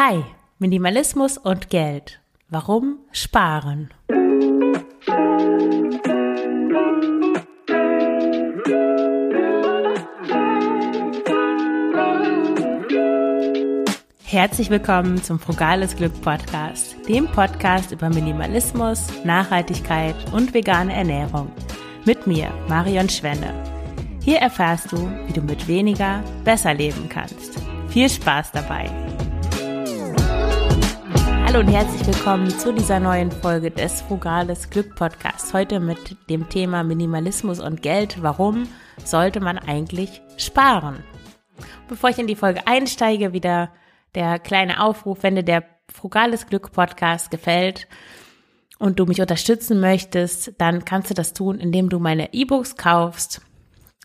Hi, Minimalismus und Geld. Warum sparen? Herzlich willkommen zum Frugales Glück Podcast, dem Podcast über Minimalismus, Nachhaltigkeit und vegane Ernährung. Mit mir, Marion Schwenne. Hier erfährst du, wie du mit weniger besser leben kannst. Viel Spaß dabei! Hallo und herzlich willkommen zu dieser neuen Folge des Frugales Glück Podcasts. Heute mit dem Thema Minimalismus und Geld. Warum sollte man eigentlich sparen? Bevor ich in die Folge einsteige, wieder der kleine Aufruf, wenn dir der Frugales Glück Podcast gefällt und du mich unterstützen möchtest, dann kannst du das tun, indem du meine E-Books kaufst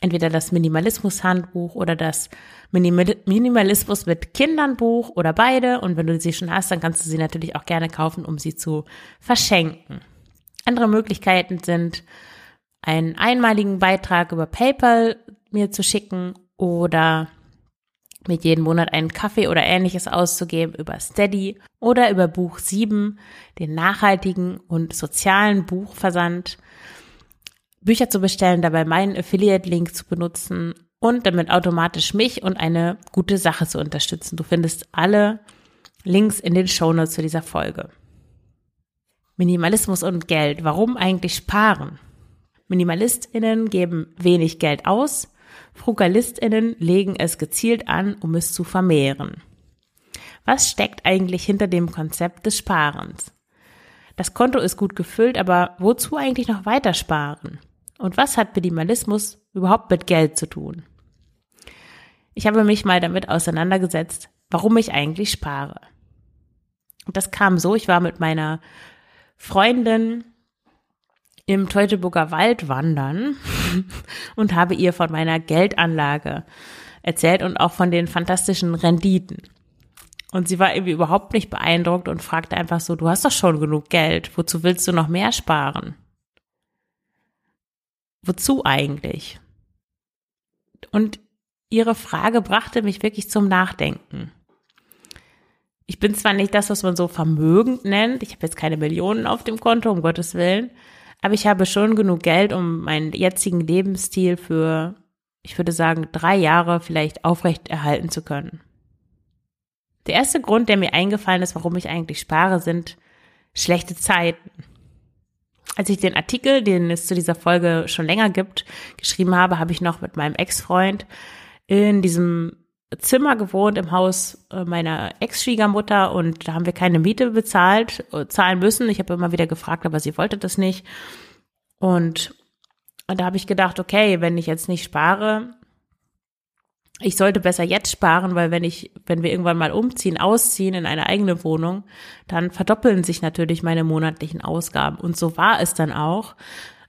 entweder das Minimalismus-Handbuch oder das Minimal Minimalismus mit Kindern Buch oder beide. Und wenn du sie schon hast, dann kannst du sie natürlich auch gerne kaufen, um sie zu verschenken. Andere Möglichkeiten sind, einen einmaligen Beitrag über PayPal mir zu schicken oder mit jedem Monat einen Kaffee oder ähnliches auszugeben über Steady oder über Buch 7, den nachhaltigen und sozialen Buchversand Bücher zu bestellen, dabei meinen Affiliate-Link zu benutzen und damit automatisch mich und eine gute Sache zu unterstützen. Du findest alle Links in den Shownotes zu dieser Folge. Minimalismus und Geld. Warum eigentlich sparen? MinimalistInnen geben wenig Geld aus, FrugalistInnen legen es gezielt an, um es zu vermehren. Was steckt eigentlich hinter dem Konzept des Sparens? Das Konto ist gut gefüllt, aber wozu eigentlich noch weiter sparen? Und was hat Minimalismus überhaupt mit Geld zu tun? Ich habe mich mal damit auseinandergesetzt, warum ich eigentlich spare. Und das kam so, ich war mit meiner Freundin im Teutoburger Wald wandern und habe ihr von meiner Geldanlage erzählt und auch von den fantastischen Renditen. Und sie war irgendwie überhaupt nicht beeindruckt und fragte einfach so, du hast doch schon genug Geld, wozu willst du noch mehr sparen? Wozu eigentlich? Und ihre Frage brachte mich wirklich zum Nachdenken. Ich bin zwar nicht das, was man so vermögend nennt, ich habe jetzt keine Millionen auf dem Konto, um Gottes Willen, aber ich habe schon genug Geld, um meinen jetzigen Lebensstil für, ich würde sagen, drei Jahre vielleicht aufrecht erhalten zu können. Der erste Grund, der mir eingefallen ist, warum ich eigentlich spare, sind schlechte Zeiten als ich den Artikel, den es zu dieser Folge schon länger gibt, geschrieben habe, habe ich noch mit meinem Ex-Freund in diesem Zimmer gewohnt im Haus äh, meiner Ex-Schwiegermutter und da haben wir keine Miete bezahlt, äh, zahlen müssen. Ich habe immer wieder gefragt, aber sie wollte das nicht. Und, und da habe ich gedacht, okay, wenn ich jetzt nicht spare, ich sollte besser jetzt sparen, weil wenn ich, wenn wir irgendwann mal umziehen, ausziehen in eine eigene Wohnung, dann verdoppeln sich natürlich meine monatlichen Ausgaben. Und so war es dann auch.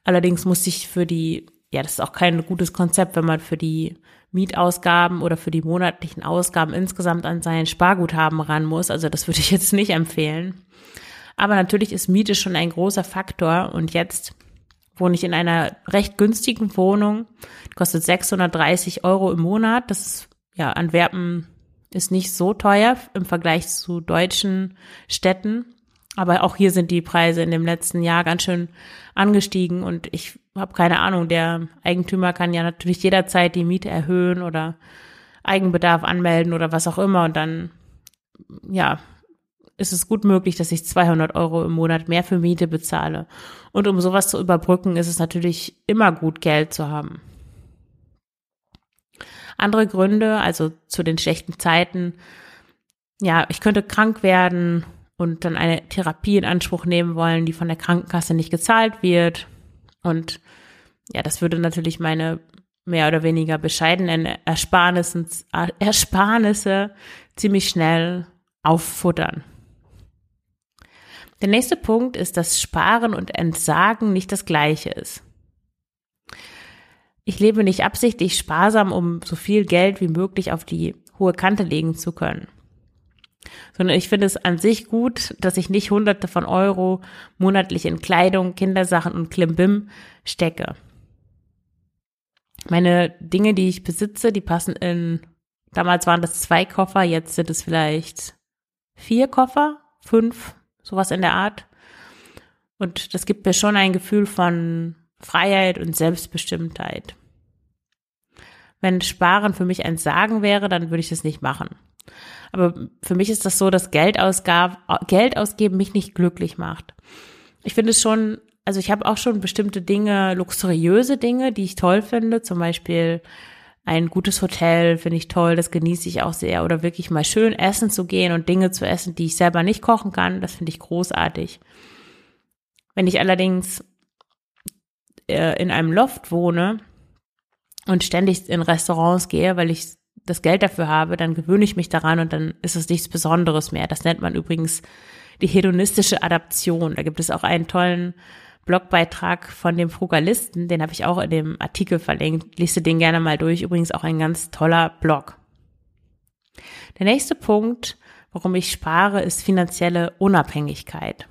Allerdings musste ich für die, ja, das ist auch kein gutes Konzept, wenn man für die Mietausgaben oder für die monatlichen Ausgaben insgesamt an sein Sparguthaben ran muss. Also das würde ich jetzt nicht empfehlen. Aber natürlich ist Miete schon ein großer Faktor und jetzt wohne ich in einer recht günstigen Wohnung. Kostet 630 Euro im Monat. Das ist, ja, Antwerpen ist nicht so teuer im Vergleich zu deutschen Städten. Aber auch hier sind die Preise in dem letzten Jahr ganz schön angestiegen und ich habe keine Ahnung, der Eigentümer kann ja natürlich jederzeit die Miete erhöhen oder Eigenbedarf anmelden oder was auch immer und dann, ja, ist es gut möglich, dass ich 200 Euro im Monat mehr für Miete bezahle. Und um sowas zu überbrücken, ist es natürlich immer gut, Geld zu haben. Andere Gründe, also zu den schlechten Zeiten, ja, ich könnte krank werden und dann eine Therapie in Anspruch nehmen wollen, die von der Krankenkasse nicht gezahlt wird. Und ja, das würde natürlich meine mehr oder weniger bescheidenen Ersparnisse, Ersparnisse ziemlich schnell auffuttern. Der nächste Punkt ist, dass Sparen und Entsagen nicht das gleiche ist. Ich lebe nicht absichtlich sparsam, um so viel Geld wie möglich auf die hohe Kante legen zu können. Sondern ich finde es an sich gut, dass ich nicht hunderte von Euro monatlich in Kleidung, Kindersachen und Klimbim stecke. Meine Dinge, die ich besitze, die passen in, damals waren das zwei Koffer, jetzt sind es vielleicht vier Koffer, fünf, sowas in der Art. Und das gibt mir schon ein Gefühl von Freiheit und Selbstbestimmtheit. Wenn Sparen für mich ein Sagen wäre, dann würde ich das nicht machen. Aber für mich ist das so, dass Geld ausgeben mich nicht glücklich macht. Ich finde es schon, also ich habe auch schon bestimmte Dinge, luxuriöse Dinge, die ich toll finde, zum Beispiel ein gutes Hotel finde ich toll, das genieße ich auch sehr. Oder wirklich mal schön essen zu gehen und Dinge zu essen, die ich selber nicht kochen kann, das finde ich großartig. Wenn ich allerdings äh, in einem Loft wohne und ständig in Restaurants gehe, weil ich das Geld dafür habe, dann gewöhne ich mich daran und dann ist es nichts Besonderes mehr. Das nennt man übrigens die hedonistische Adaption. Da gibt es auch einen tollen Blogbeitrag von dem Frugalisten, den habe ich auch in dem Artikel verlinkt. Lies den gerne mal durch. Übrigens auch ein ganz toller Blog. Der nächste Punkt, warum ich spare, ist finanzielle Unabhängigkeit.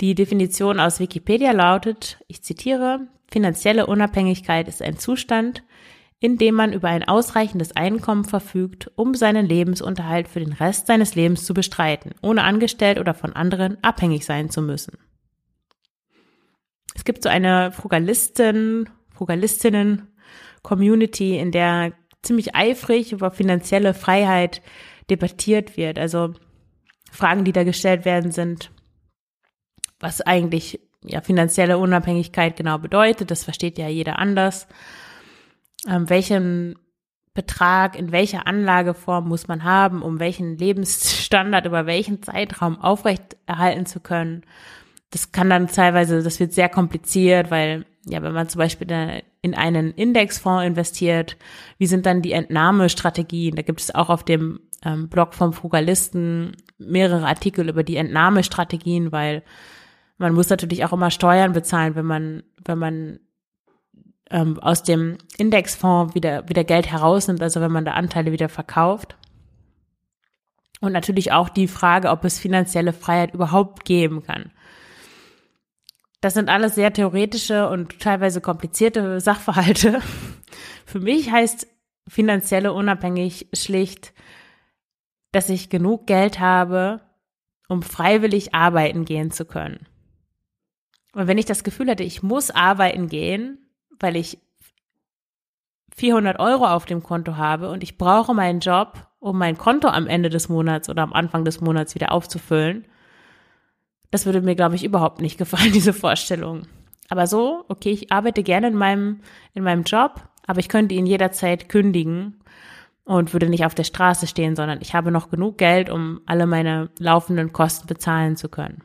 Die Definition aus Wikipedia lautet, ich zitiere, finanzielle Unabhängigkeit ist ein Zustand, in dem man über ein ausreichendes Einkommen verfügt, um seinen Lebensunterhalt für den Rest seines Lebens zu bestreiten, ohne angestellt oder von anderen abhängig sein zu müssen. Es gibt so eine Frugalisten, Frugalistinnen-Community, in der ziemlich eifrig über finanzielle Freiheit debattiert wird. Also Fragen, die da gestellt werden, sind, was eigentlich ja finanzielle Unabhängigkeit genau bedeutet. Das versteht ja jeder anders. Ähm, welchen Betrag in welcher Anlageform muss man haben, um welchen Lebensstandard über welchen Zeitraum aufrechterhalten zu können. Das kann dann teilweise, das wird sehr kompliziert, weil ja, wenn man zum Beispiel in einen Indexfonds investiert, wie sind dann die Entnahmestrategien? Da gibt es auch auf dem ähm, Blog vom Frugalisten mehrere Artikel über die Entnahmestrategien, weil man muss natürlich auch immer Steuern bezahlen, wenn man, wenn man ähm, aus dem Indexfonds wieder, wieder Geld herausnimmt, also wenn man da Anteile wieder verkauft. Und natürlich auch die Frage, ob es finanzielle Freiheit überhaupt geben kann. Das sind alles sehr theoretische und teilweise komplizierte Sachverhalte. Für mich heißt finanzielle unabhängig schlicht, dass ich genug Geld habe, um freiwillig arbeiten gehen zu können. Und wenn ich das Gefühl hätte, ich muss arbeiten gehen, weil ich 400 Euro auf dem Konto habe und ich brauche meinen Job, um mein Konto am Ende des Monats oder am Anfang des Monats wieder aufzufüllen, das würde mir, glaube ich, überhaupt nicht gefallen, diese Vorstellung. Aber so, okay, ich arbeite gerne in meinem, in meinem Job, aber ich könnte ihn jederzeit kündigen und würde nicht auf der Straße stehen, sondern ich habe noch genug Geld, um alle meine laufenden Kosten bezahlen zu können.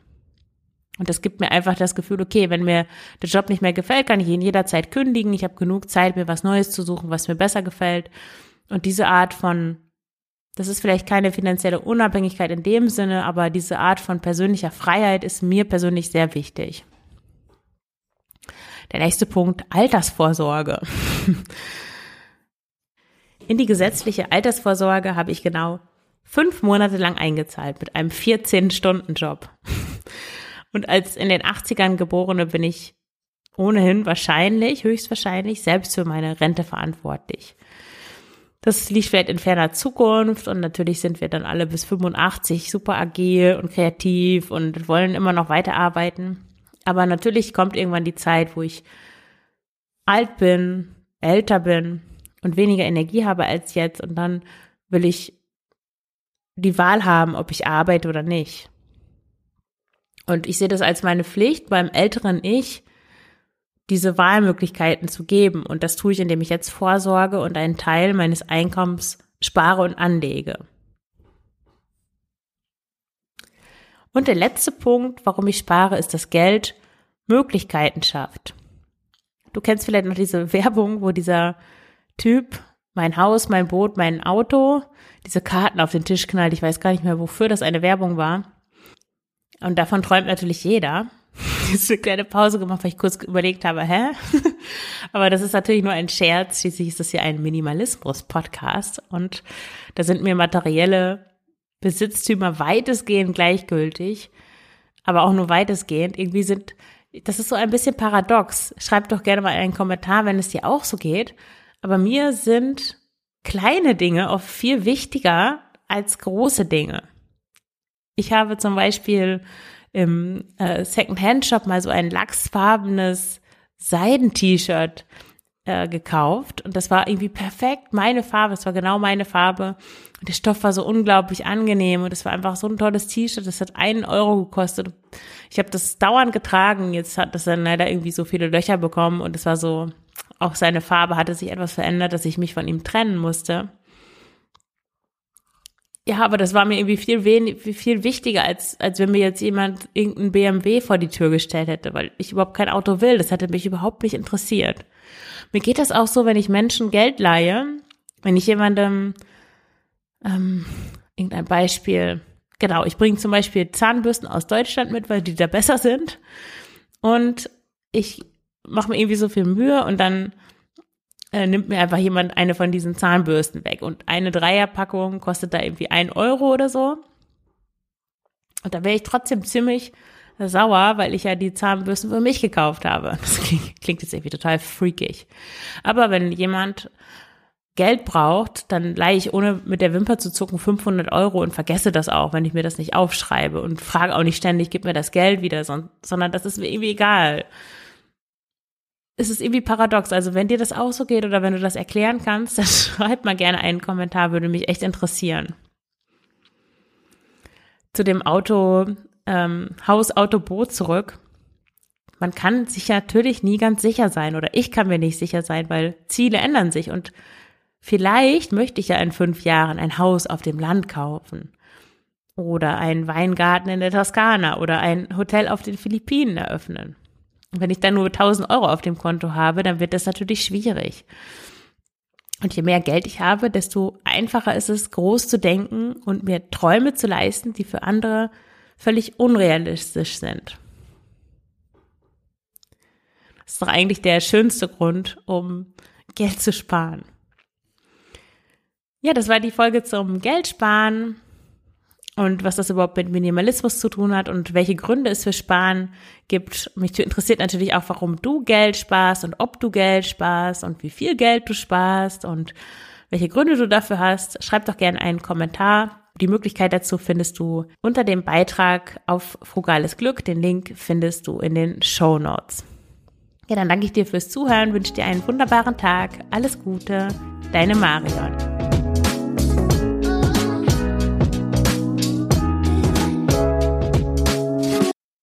Und das gibt mir einfach das Gefühl, okay, wenn mir der Job nicht mehr gefällt, kann ich ihn jederzeit kündigen. Ich habe genug Zeit, mir was Neues zu suchen, was mir besser gefällt. Und diese Art von, das ist vielleicht keine finanzielle Unabhängigkeit in dem Sinne, aber diese Art von persönlicher Freiheit ist mir persönlich sehr wichtig. Der nächste Punkt, Altersvorsorge. In die gesetzliche Altersvorsorge habe ich genau fünf Monate lang eingezahlt mit einem 14-Stunden-Job. Und als in den 80ern geborene bin ich ohnehin wahrscheinlich, höchstwahrscheinlich selbst für meine Rente verantwortlich. Das liegt vielleicht in ferner Zukunft und natürlich sind wir dann alle bis 85 super agil und kreativ und wollen immer noch weiterarbeiten. Aber natürlich kommt irgendwann die Zeit, wo ich alt bin, älter bin und weniger Energie habe als jetzt und dann will ich die Wahl haben, ob ich arbeite oder nicht. Und ich sehe das als meine Pflicht, beim älteren Ich diese Wahlmöglichkeiten zu geben. Und das tue ich, indem ich jetzt vorsorge und einen Teil meines Einkommens spare und anlege. Und der letzte Punkt, warum ich spare, ist, dass Geld Möglichkeiten schafft. Du kennst vielleicht noch diese Werbung, wo dieser Typ mein Haus, mein Boot, mein Auto, diese Karten auf den Tisch knallt. Ich weiß gar nicht mehr, wofür das eine Werbung war. Und davon träumt natürlich jeder. Jetzt eine kleine Pause gemacht, weil ich kurz überlegt habe, hä? Aber das ist natürlich nur ein Scherz. Schließlich ist das hier ein Minimalismus-Podcast. Und da sind mir materielle Besitztümer weitestgehend gleichgültig. Aber auch nur weitestgehend. Irgendwie sind, das ist so ein bisschen paradox. Schreib doch gerne mal einen Kommentar, wenn es dir auch so geht. Aber mir sind kleine Dinge oft viel wichtiger als große Dinge. Ich habe zum Beispiel im äh, Second-Hand-Shop mal so ein lachsfarbenes Seiden-T-Shirt äh, gekauft. Und das war irgendwie perfekt. Meine Farbe, es war genau meine Farbe. Und der Stoff war so unglaublich angenehm. Und es war einfach so ein tolles T-Shirt, das hat einen Euro gekostet. Ich habe das dauernd getragen, jetzt hat das dann leider irgendwie so viele Löcher bekommen. Und es war so, auch seine Farbe hatte sich etwas verändert, dass ich mich von ihm trennen musste. Ja, aber das war mir irgendwie viel wenig, viel wichtiger, als, als wenn mir jetzt jemand irgendein BMW vor die Tür gestellt hätte, weil ich überhaupt kein Auto will. Das hätte mich überhaupt nicht interessiert. Mir geht das auch so, wenn ich Menschen Geld leihe, wenn ich jemandem, ähm, irgendein Beispiel, genau, ich bringe zum Beispiel Zahnbürsten aus Deutschland mit, weil die da besser sind. Und ich mache mir irgendwie so viel Mühe und dann äh, nimmt mir einfach jemand eine von diesen Zahnbürsten weg. Und eine Dreierpackung kostet da irgendwie ein Euro oder so. Und da wäre ich trotzdem ziemlich sauer, weil ich ja die Zahnbürsten für mich gekauft habe. Das klingt, klingt jetzt irgendwie total freakig. Aber wenn jemand Geld braucht, dann leihe ich ohne mit der Wimper zu zucken 500 Euro und vergesse das auch, wenn ich mir das nicht aufschreibe und frage auch nicht ständig, gib mir das Geld wieder, sondern das ist mir irgendwie egal es ist irgendwie paradox. Also wenn dir das auch so geht oder wenn du das erklären kannst, dann schreib mal gerne einen Kommentar, würde mich echt interessieren. Zu dem Auto, ähm, Haus, Auto, Boot zurück. Man kann sich natürlich nie ganz sicher sein oder ich kann mir nicht sicher sein, weil Ziele ändern sich und vielleicht möchte ich ja in fünf Jahren ein Haus auf dem Land kaufen oder einen Weingarten in der Toskana oder ein Hotel auf den Philippinen eröffnen. Und wenn ich dann nur 1000 Euro auf dem Konto habe, dann wird das natürlich schwierig. Und je mehr Geld ich habe, desto einfacher ist es, groß zu denken und mir Träume zu leisten, die für andere völlig unrealistisch sind. Das ist doch eigentlich der schönste Grund, um Geld zu sparen. Ja, das war die Folge zum Geldsparen und was das überhaupt mit Minimalismus zu tun hat und welche Gründe es für Sparen gibt. Mich interessiert natürlich auch, warum du Geld sparst und ob du Geld sparst und wie viel Geld du sparst und welche Gründe du dafür hast. Schreib doch gerne einen Kommentar. Die Möglichkeit dazu findest du unter dem Beitrag auf Frugales Glück. Den Link findest du in den Show Notes. Ja, dann danke ich dir fürs Zuhören, wünsche dir einen wunderbaren Tag. Alles Gute, deine Marion.